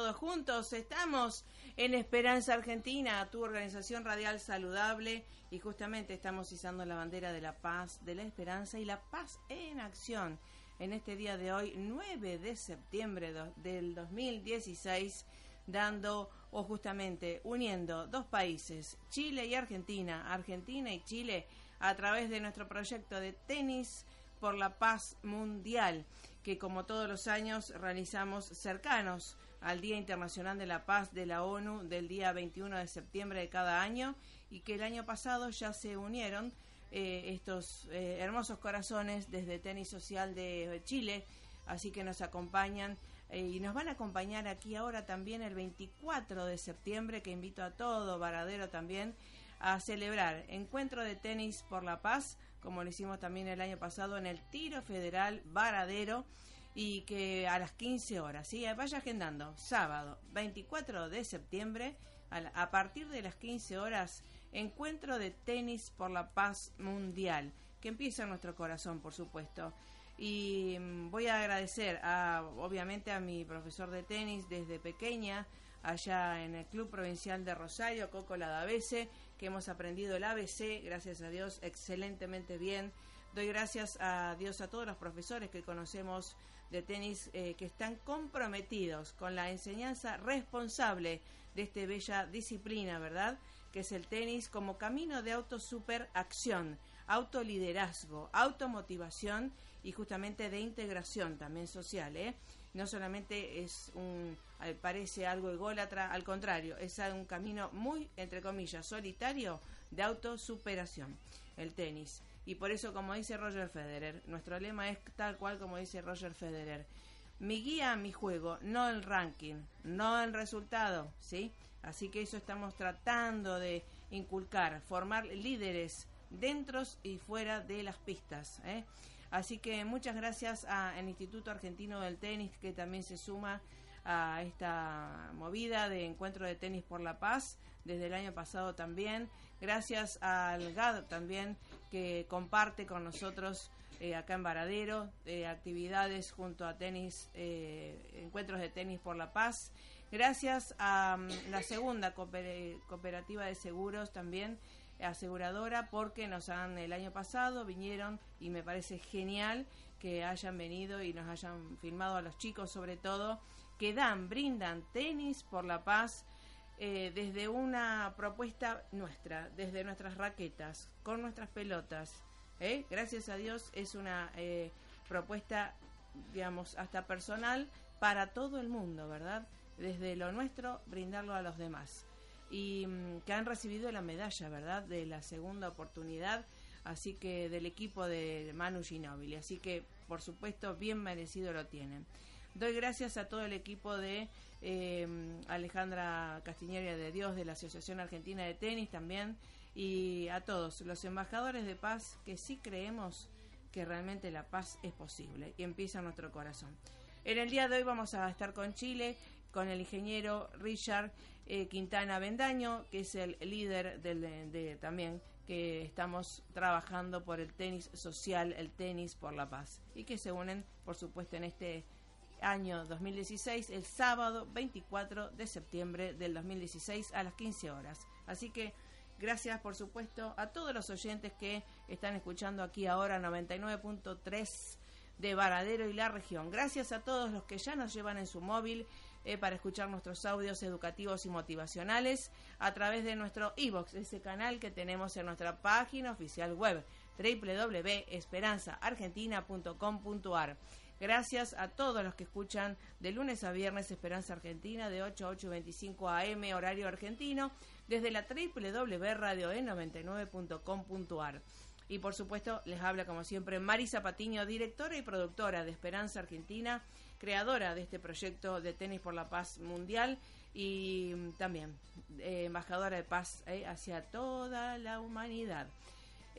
Todos juntos. Estamos en Esperanza Argentina, tu organización radial saludable. Y justamente estamos izando la bandera de la paz, de la esperanza y la paz en acción. En este día de hoy, 9 de septiembre del 2016, dando o justamente uniendo dos países, Chile y Argentina, Argentina y Chile, a través de nuestro proyecto de tenis por la paz mundial que como todos los años realizamos cercanos al Día Internacional de la Paz de la ONU del día 21 de septiembre de cada año y que el año pasado ya se unieron eh, estos eh, hermosos corazones desde Tenis Social de Chile, así que nos acompañan eh, y nos van a acompañar aquí ahora también el 24 de septiembre, que invito a todo Varadero también a celebrar Encuentro de Tenis por la Paz, como lo hicimos también el año pasado en el Tiro Federal Varadero y que a las 15 horas, ¿sí? vaya agendando, sábado 24 de septiembre, a, partir de las 15 horas, encuentro de tenis por la paz mundial, que empieza en nuestro corazón, por supuesto. Y mm, voy a agradecer a, obviamente a mi profesor de tenis desde pequeña, allá en el Club Provincial de Rosario, Coco Ladavese, que hemos aprendido el ABC, gracias a Dios, excelentemente bien. Doy gracias a Dios a todos los profesores que conocemos de tenis eh, que están comprometidos con la enseñanza responsable de esta bella disciplina, ¿verdad? Que es el tenis como camino de autosuperacción, autoliderazgo, automotivación y justamente de integración también social, ¿eh? no solamente es un parece algo ególatra, al contrario, es un camino muy entre comillas solitario de autosuperación, el tenis. Y por eso, como dice Roger Federer, nuestro lema es tal cual como dice Roger Federer. Mi guía, mi juego, no el ranking, no el resultado, ¿sí? Así que eso estamos tratando de inculcar, formar líderes dentro y fuera de las pistas, ¿eh? Así que muchas gracias al Instituto Argentino del Tenis que también se suma a esta movida de encuentro de tenis por la paz desde el año pasado también. Gracias al GAD también que comparte con nosotros eh, acá en Varadero eh, actividades junto a tenis, eh, encuentros de tenis por la paz. Gracias a mm, la segunda cooperativa de seguros también aseguradora porque nos han el año pasado vinieron y me parece genial que hayan venido y nos hayan filmado a los chicos sobre todo que dan brindan tenis por la paz eh, desde una propuesta nuestra desde nuestras raquetas con nuestras pelotas ¿eh? gracias a Dios es una eh, propuesta digamos hasta personal para todo el mundo verdad desde lo nuestro brindarlo a los demás y mm, que han recibido la medalla, ¿verdad?, de la segunda oportunidad, así que del equipo de Manu Ginóbili. Así que, por supuesto, bien merecido lo tienen. Doy gracias a todo el equipo de eh, Alejandra Castiñeria de Dios de la Asociación Argentina de Tenis también y a todos los embajadores de paz que sí creemos que realmente la paz es posible y empieza en nuestro corazón. En el día de hoy vamos a estar con Chile con el ingeniero Richard eh, Quintana Bendaño, que es el líder del, de, también que estamos trabajando por el tenis social, el tenis por la paz, y que se unen, por supuesto, en este año 2016, el sábado 24 de septiembre del 2016 a las 15 horas. Así que gracias, por supuesto, a todos los oyentes que están escuchando aquí ahora 99.3 de Varadero y la región. Gracias a todos los que ya nos llevan en su móvil eh, para escuchar nuestros audios educativos y motivacionales a través de nuestro iBox, ese canal que tenemos en nuestra página oficial web www.esperanzaargentina.com.ar. Gracias a todos los que escuchan de lunes a viernes Esperanza Argentina de 8 a 8.25 am horario argentino desde la www.radioe99.com.ar. Y por supuesto les habla como siempre Marisa Patiño, directora y productora de Esperanza Argentina, creadora de este proyecto de tenis por la paz mundial y también eh, embajadora de paz eh, hacia toda la humanidad.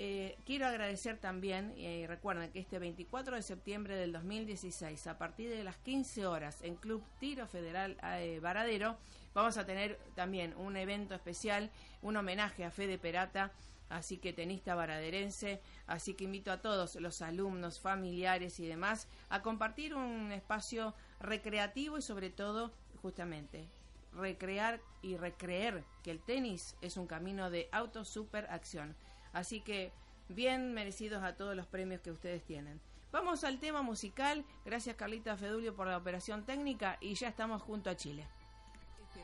Eh, quiero agradecer también, y recuerden que este 24 de septiembre del 2016, a partir de las 15 horas en Club Tiro Federal Varadero, vamos a tener también un evento especial, un homenaje a Fede Perata, así que tenista varaderense, así que invito a todos los alumnos, familiares y demás a compartir un espacio recreativo y sobre todo, justamente, recrear y recreer que el tenis es un camino de auto super acción. Así que bien merecidos a todos los premios que ustedes tienen. Vamos al tema musical. Gracias Carlita Fedulio por la operación técnica y ya estamos junto a Chile.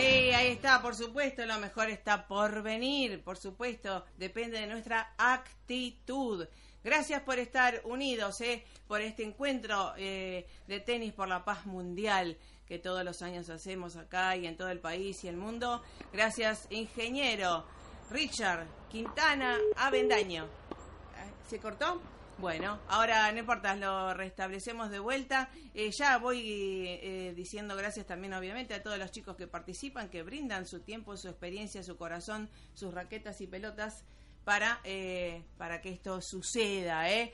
Ahí está, por supuesto, lo mejor está por venir, por supuesto, depende de nuestra actitud. Gracias por estar unidos, eh, por este encuentro eh, de tenis por la paz mundial que todos los años hacemos acá y en todo el país y el mundo. Gracias, ingeniero Richard Quintana Avendaño. ¿Se cortó? Bueno, ahora no importa, lo restablecemos de vuelta. Eh, ya voy eh, diciendo gracias también, obviamente, a todos los chicos que participan, que brindan su tiempo, su experiencia, su corazón, sus raquetas y pelotas para, eh, para que esto suceda. ¿eh?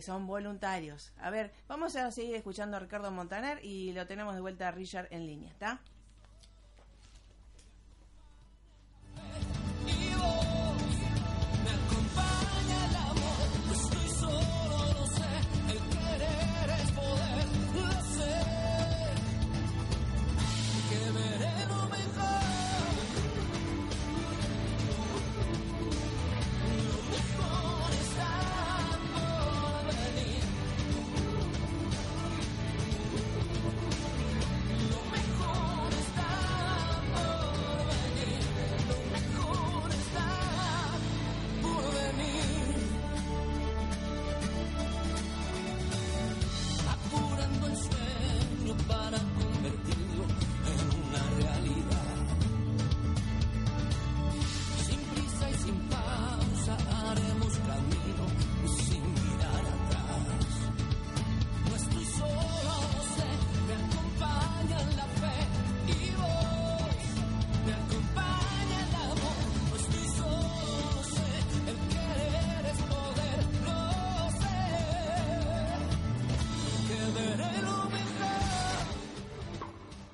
son voluntarios. A ver, vamos a seguir escuchando a Ricardo Montaner y lo tenemos de vuelta a Richard en línea, ¿está?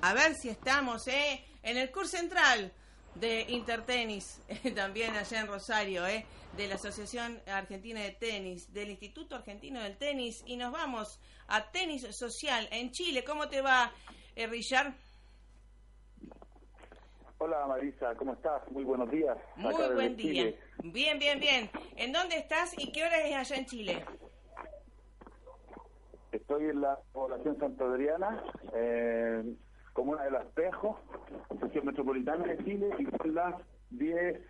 A ver si estamos ¿eh? en el curso central de Intertenis, también allá en Rosario, ¿eh? de la Asociación Argentina de Tenis, del Instituto Argentino del Tenis, y nos vamos a Tenis Social en Chile. ¿Cómo te va, eh, Richard? Hola Marisa, ¿cómo estás? Muy buenos días. Muy buen día. Bien, bien, bien. ¿En dónde estás y qué hora es allá en Chile? Estoy en la población Santa Adriana, eh, comuna de Las Pejos, sección metropolitana de Chile, y son las 10,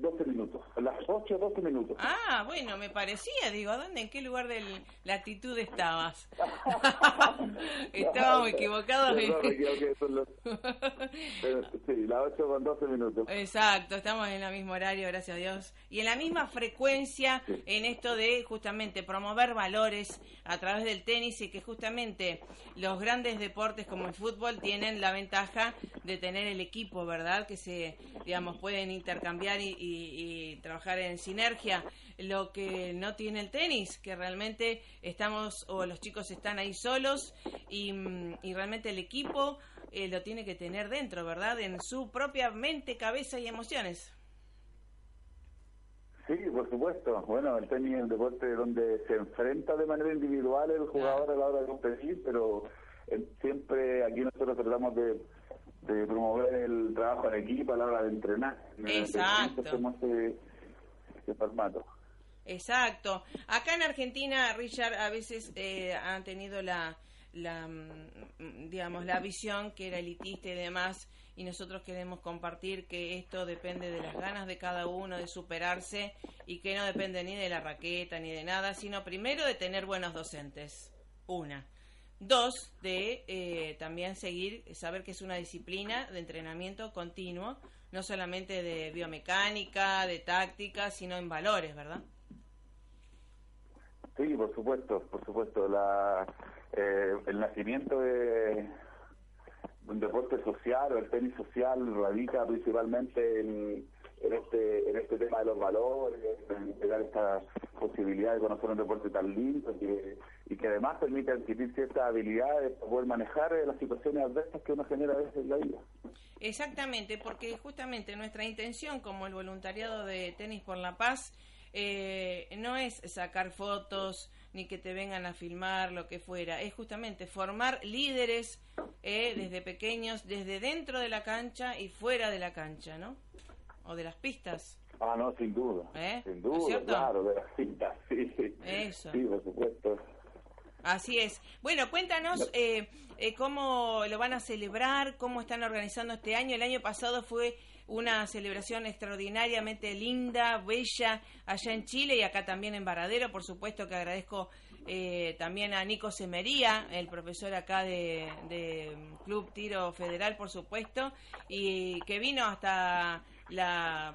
12 minutos. A las 8, 12 minutos. Ah, bueno, me parecía. Digo, ¿dónde, en qué lugar de la latitud estabas? Estábamos equivocados. sí, las 8 con 12 minutos. Exacto, estamos en el mismo horario, gracias a Dios. Y en la misma frecuencia en esto de justamente promover valores a través del tenis y que justamente los grandes deportes como el fútbol tienen la ventaja de tener el equipo, ¿verdad? Que se, digamos, pueden intercambiar y y, trabajar en sinergia, lo que no tiene el tenis, que realmente estamos o los chicos están ahí solos y, mm, realmente el equipo eh, lo tiene que tener dentro, ¿verdad? En su propia mente, cabeza y emociones. Sí, por supuesto. Bueno, el tenis es un deporte donde se enfrenta de manera individual el jugador a la hora de competir, pero eh, siempre aquí nosotros tratamos de de promover el trabajo en equipo a la hora de entrenar. Exacto. Este, formato. Exacto. Acá en Argentina, Richard, a veces eh, han tenido la, la, mm, digamos, la visión que era elitista y demás, y nosotros queremos compartir que esto depende de las ganas de cada uno de superarse y que no depende ni de la raqueta ni de nada, sino primero de tener buenos docentes. Una. Dos, de eh, también seguir, saber que es una disciplina de entrenamiento continuo, no solamente de biomecánica, de táctica, sino en valores, ¿verdad? Sí, por supuesto, por supuesto. La, eh, el nacimiento de un deporte social o el tenis social radica principalmente en en este en este tema de los valores, en dar esta posibilidad de conocer un deporte tan lindo y que además permite adquirir ciertas habilidades para poder manejar eh, las situaciones adversas que uno genera a veces en la vida. Exactamente, porque justamente nuestra intención como el voluntariado de Tenis por la Paz eh, no es sacar fotos ni que te vengan a filmar, lo que fuera, es justamente formar líderes eh, desde pequeños, desde dentro de la cancha y fuera de la cancha, ¿no? o de las pistas. Ah, no, sin duda. ¿Eh? Sin duda, claro, de las pistas, sí. Eso. Sí, por supuesto. Así es. Bueno, cuéntanos eh, eh, cómo lo van a celebrar, cómo están organizando este año. El año pasado fue una celebración extraordinariamente linda, bella, allá en Chile y acá también en Varadero. Por supuesto que agradezco eh, también a Nico Semería, el profesor acá de, de Club Tiro Federal, por supuesto, y que vino hasta la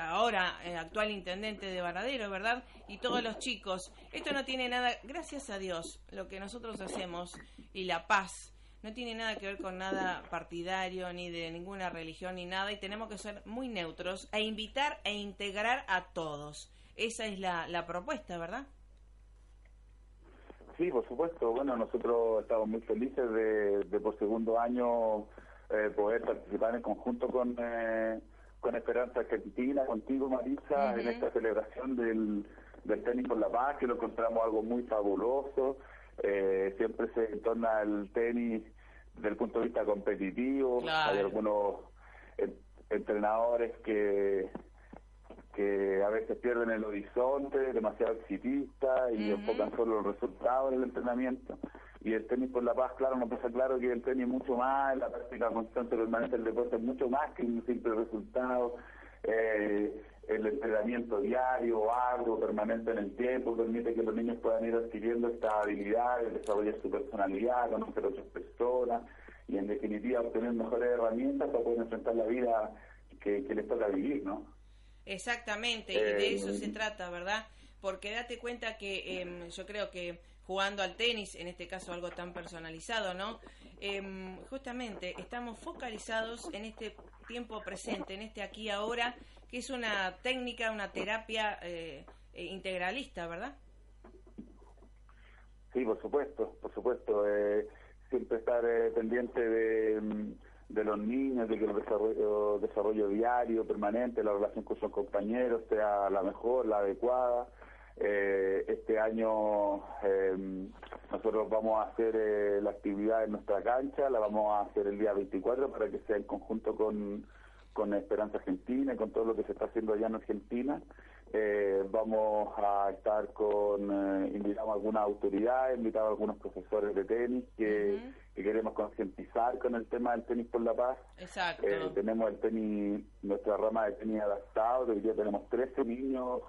ahora eh, actual intendente de Varadero, ¿verdad? Y todos los chicos. Esto no tiene nada, gracias a Dios, lo que nosotros hacemos y la paz no tiene nada que ver con nada partidario ni de ninguna religión ni nada y tenemos que ser muy neutros e invitar e integrar a todos. Esa es la, la propuesta, ¿verdad? Sí, por supuesto. Bueno, nosotros estamos muy felices de, por segundo año eh, poder participar en conjunto con... Eh, con Esperanza Argentina, contigo Marisa, en esta celebración del, del tenis por la paz, que lo encontramos algo muy fabuloso. Eh, siempre se torna el tenis desde el punto de vista competitivo. Hay algunos entrenadores que que a veces pierden el horizonte, demasiado exitistas y enfocan solo los resultados del entrenamiento. Y el tenis por la paz, claro, nos pasa claro que el tenis es mucho más, la práctica constante permanente del deporte es mucho más que un simple resultado. Eh, el entrenamiento diario, arduo, permanente en el tiempo, permite que los niños puedan ir adquiriendo estas habilidades, desarrollar su personalidad, conocer a otras personas y en definitiva obtener mejores herramientas para poder enfrentar la vida que, que les toca vivir, ¿no? Exactamente, y de eso se eh, trata, ¿verdad? Porque date cuenta que em, yo creo que jugando al tenis, en este caso algo tan personalizado, ¿no? Em, justamente estamos focalizados en este tiempo presente, en este aquí ahora, que es una técnica, una terapia eh, eh, integralista, ¿verdad? Sí, por supuesto, por supuesto. siempre estar eh, pendiente de, mm, de, los niños, de que el desarrollo, desarrollo diario, permanente, la relación con sus compañeros sea la mejor, la adecuada. Eh, este año em, nosotros vamos a hacer eh, la actividad en nuestra cancha, la vamos a hacer el día 24 para que sea en conjunto con, con Esperanza Argentina y con todo lo que se está haciendo allá en Argentina. Eh, vamos a estar con, eh, invitamos a algunas autoridades, invitamos a algunos profesores de tenis que, queremos concientizar con el tema del tenis por la paz. Exacto. Eh, tenemos el tenis, nuestra rama de tenis adaptado, hoy día tenemos 13 niños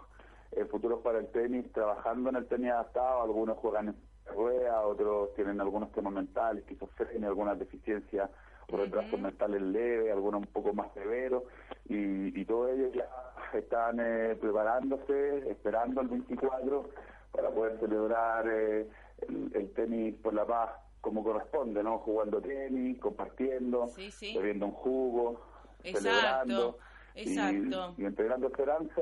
eh, futuros para el tenis trabajando en el tenis adaptado, algunos juegan en rueda, otros tienen algunos temas mentales, esquizofrenia, algunas deficiencias o retrasos mentales leves, algunos un poco más severos, y, y todos ellos ya están eh, preparándose, esperando el 24 para poder celebrar eh, el, tenis por la paz como corresponde, ¿no? Jugando tenis, compartiendo, bebiendo un jugo, celebrando. Y, y, entregando esperanza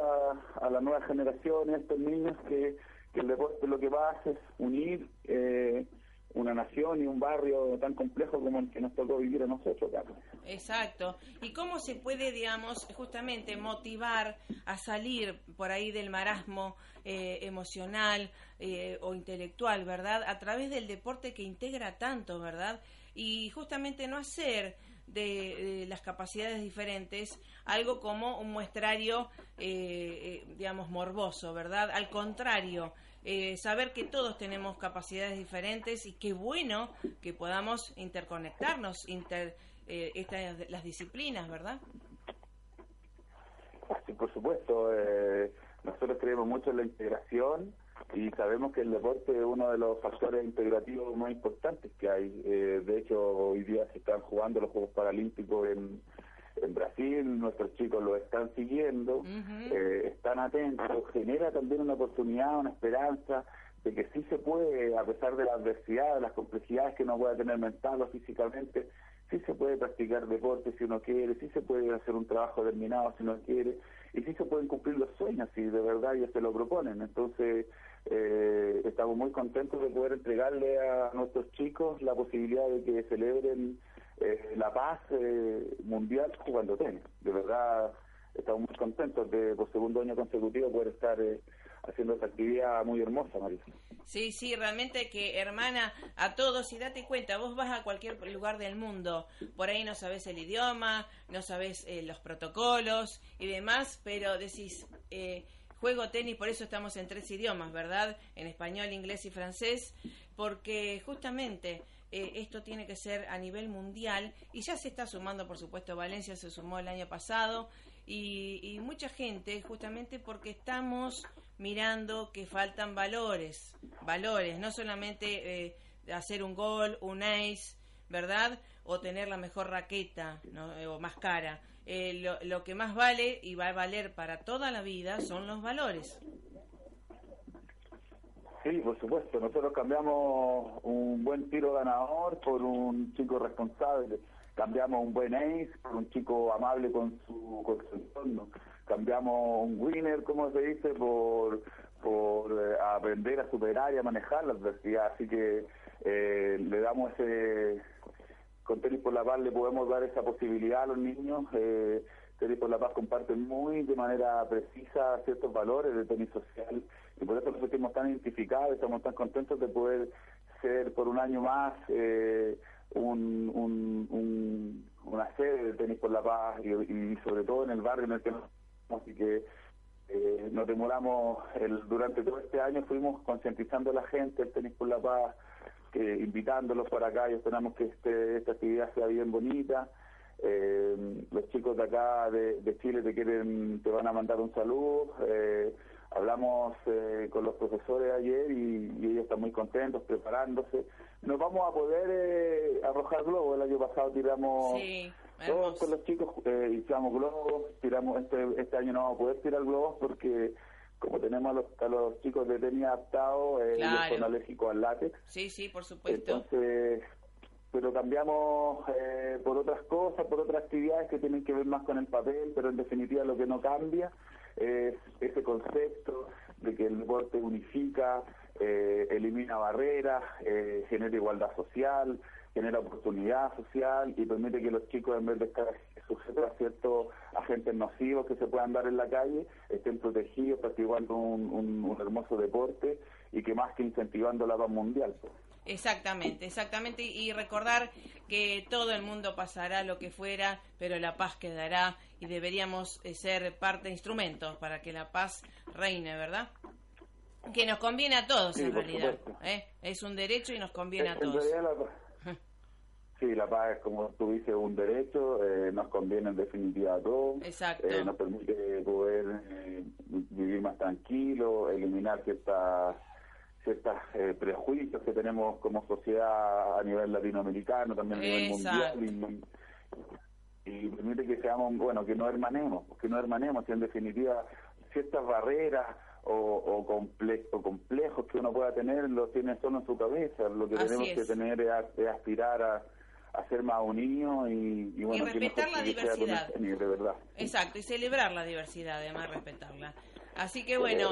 a la nueva generación, a estos niños que, que el deporte lo que va a hacer es unir eh, una nación y un barrio tan complejo como el que nos tocó vivir a nosotros, Carlos. Exacto. ¿Y cómo se puede, digamos, justamente motivar a salir por ahí del marasmo eh, emocional eh, o intelectual, ¿verdad? A través del deporte que integra tanto, ¿verdad? Y justamente no hacer de, las capacidades diferentes algo como un muestrario, eh, digamos, morboso, ¿verdad? Al contrario, eh, saber que todos tenemos capacidades diferentes y qué bueno que podamos interconectarnos, inter, eh, estas, las disciplinas, ¿verdad? Sí, por supuesto. Eh, nosotros creemos mucho en la integración y sabemos que el deporte es uno de los factores integrativos más importantes que hay. de hecho, hoy día se están jugando los Juegos Paralímpicos en en Brasil, nuestros chicos lo están siguiendo, eh, están atentos, genera también una oportunidad, una esperanza de que sí se puede, a pesar de la adversidad, de las complejidades que uno pueda tener mental o físicamente, sí se puede practicar deporte si uno quiere, sí se puede hacer un trabajo terminado si uno quiere, y sí se pueden cumplir los sueños si de verdad ellos se lo proponen. Entonces, eh, estamos muy contentos de poder entregarle a nuestros chicos la posibilidad de que celebren eh, la paz eh, mundial jugando tenis. De verdad, estamos muy contentos de por segundo año consecutivo poder estar eh, haciendo esta actividad muy hermosa, Marisa. Sí, sí, realmente que hermana a todos y date cuenta, vos vas a cualquier lugar del mundo, por ahí no sabes el idioma, no sabes los protocolos y demás, pero decís, juego tenis, por eso estamos en tres idiomas, ¿verdad? En español, inglés y francés, porque justamente eh, esto tiene que ser a nivel mundial y ya se está sumando, por supuesto, Valencia se sumó el año pasado y, mucha gente, justamente porque estamos mirando que faltan valores, valores, no solamente eh, hacer un gol, un ace, ¿verdad? O tener la mejor raqueta o más cara. Eh, lo, lo que más vale y va a valer para toda la vida son los valores. Sí, por supuesto. Nosotros cambiamos un buen tiro ganador por un chico responsable. Cambiamos un buen ace por un chico amable con su, con su entorno. Cambiamos un winner, como se dice, por, por eh, aprender a superar y a manejar la adversidad. Así que eh, le damos ese... Con Tenis por la Paz le podemos dar esa posibilidad a los niños. Eh, Tenis por la Paz comparte muy de manera precisa ciertos valores de tenis social y por eso nos sentimos tan identificados, estamos tan contentos de poder ser por un año más eh, un, una sede de Tenis por la Paz y, sobre todo en el barrio en el que nos así que eh, nos demoramos el, durante todo este año fuimos concientizando a la gente el Tenis por la Paz que invitándolos para acá y esperamos que este, esta actividad sea bien bonita eh, los chicos de acá de, de, Chile te quieren te van a mandar un saludo eh, Hablamos eh, con los profesores ayer y, ellos están muy contentos, preparándose. Nos vamos a poder eh, arrojar globos. El año pasado tiramos todos con los chicos, eh, tiramos globos. Tiramos este, este año no vamos a poder tirar globos porque como tenemos a los, chicos de tenis adaptados, eh, son alérgicos al látex. Sí, sí, por supuesto. Entonces, pero cambiamos eh, por otras cosas, por otras actividades que tienen que ver más con el papel, pero en definitiva lo que no cambia es ese concepto de que el deporte unifica, eh, elimina barreras, eh, genera igualdad social, genera oportunidad social y permite que los chicos, en vez de estar sujetos a ciertos agentes nocivos que se puedan dar en la calle, estén protegidos, practicando un, un, hermoso deporte y que más que incentivando la paz mundial. Pues. Exactamente, exactamente. Y recordar que todo el mundo pasará lo que fuera, pero la paz quedará y deberíamos eh, ser parte, instrumentos para que la paz reine, ¿verdad? Que nos conviene a todos en realidad. ¿eh? Es un derecho y nos conviene a todos. Sí, la paz es como tú dices, un derecho, eh, nos conviene en definitiva a todos. Exacto. nos permite poder vivir más tranquilo, eliminar ciertas ciertos eh, prejuicios que tenemos como sociedad a nivel latinoamericano, también a nivel mundial. Y, permite que seamos, bueno, que no hermanemos, que no hermanemos, y en definitiva ciertas barreras o, o, complejos que uno pueda tener los tiene solo en su cabeza. Lo que tenemos que tener es, aspirar a, a, ser más unidos y, y, bueno, respetar la diversidad. De verdad. Exacto, y celebrar la diversidad, además respetarla. Así que bueno.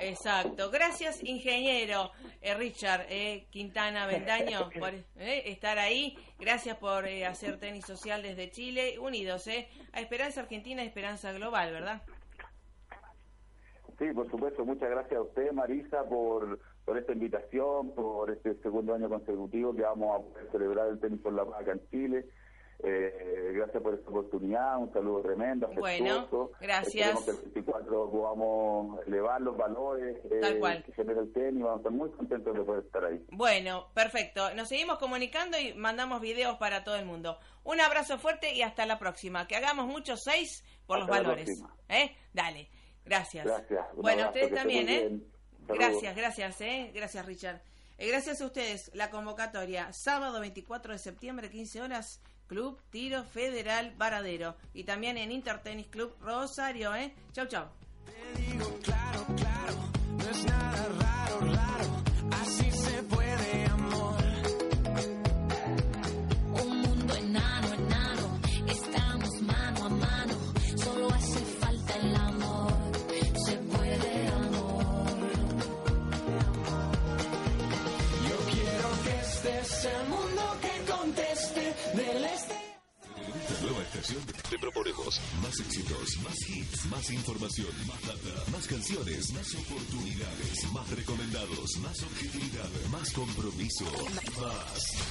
Exacto. Gracias, ingeniero eh, Richard eh, Quintana Bendaño, por eh, estar ahí. Gracias por hacer tenis social desde Chile. Unidos, ¿eh? A Esperanza Argentina y Esperanza Global, ¿verdad? Sí, por supuesto. Muchas gracias a usted, Marisa, por, por esta invitación, por este segundo año consecutivo que vamos a poder celebrar el tenis por la paz acá en Chile. Eh, gracias por esta oportunidad, un saludo tremendo. Bueno, gracias. Esperemos que el 24 podamos elevar los valores eh, que genera el tenis, vamos a estar muy contentos de poder estar ahí. Bueno, perfecto. Nos seguimos comunicando y mandamos videos para todo el mundo. Un abrazo fuerte y hasta la próxima. Que hagamos muchos seis por los valores. ¿Eh? Dale, gracias. Gracias. bueno, ustedes también, ¿eh? Gracias, gracias, ¿eh? Gracias, Richard. Eh, gracias a ustedes, la convocatoria, sábado 24 de septiembre, 15 horas, Club Tiro Federal Varadero. Y también en Intertenis Club Rosario, ¿eh? Chau, chau. Te digo claro, claro, no es nada raro, raro, así te proponemos. Más éxitos, más hits, más información, más data, más canciones, más oportunidades, más recomendados, más objetividad, más compromiso, más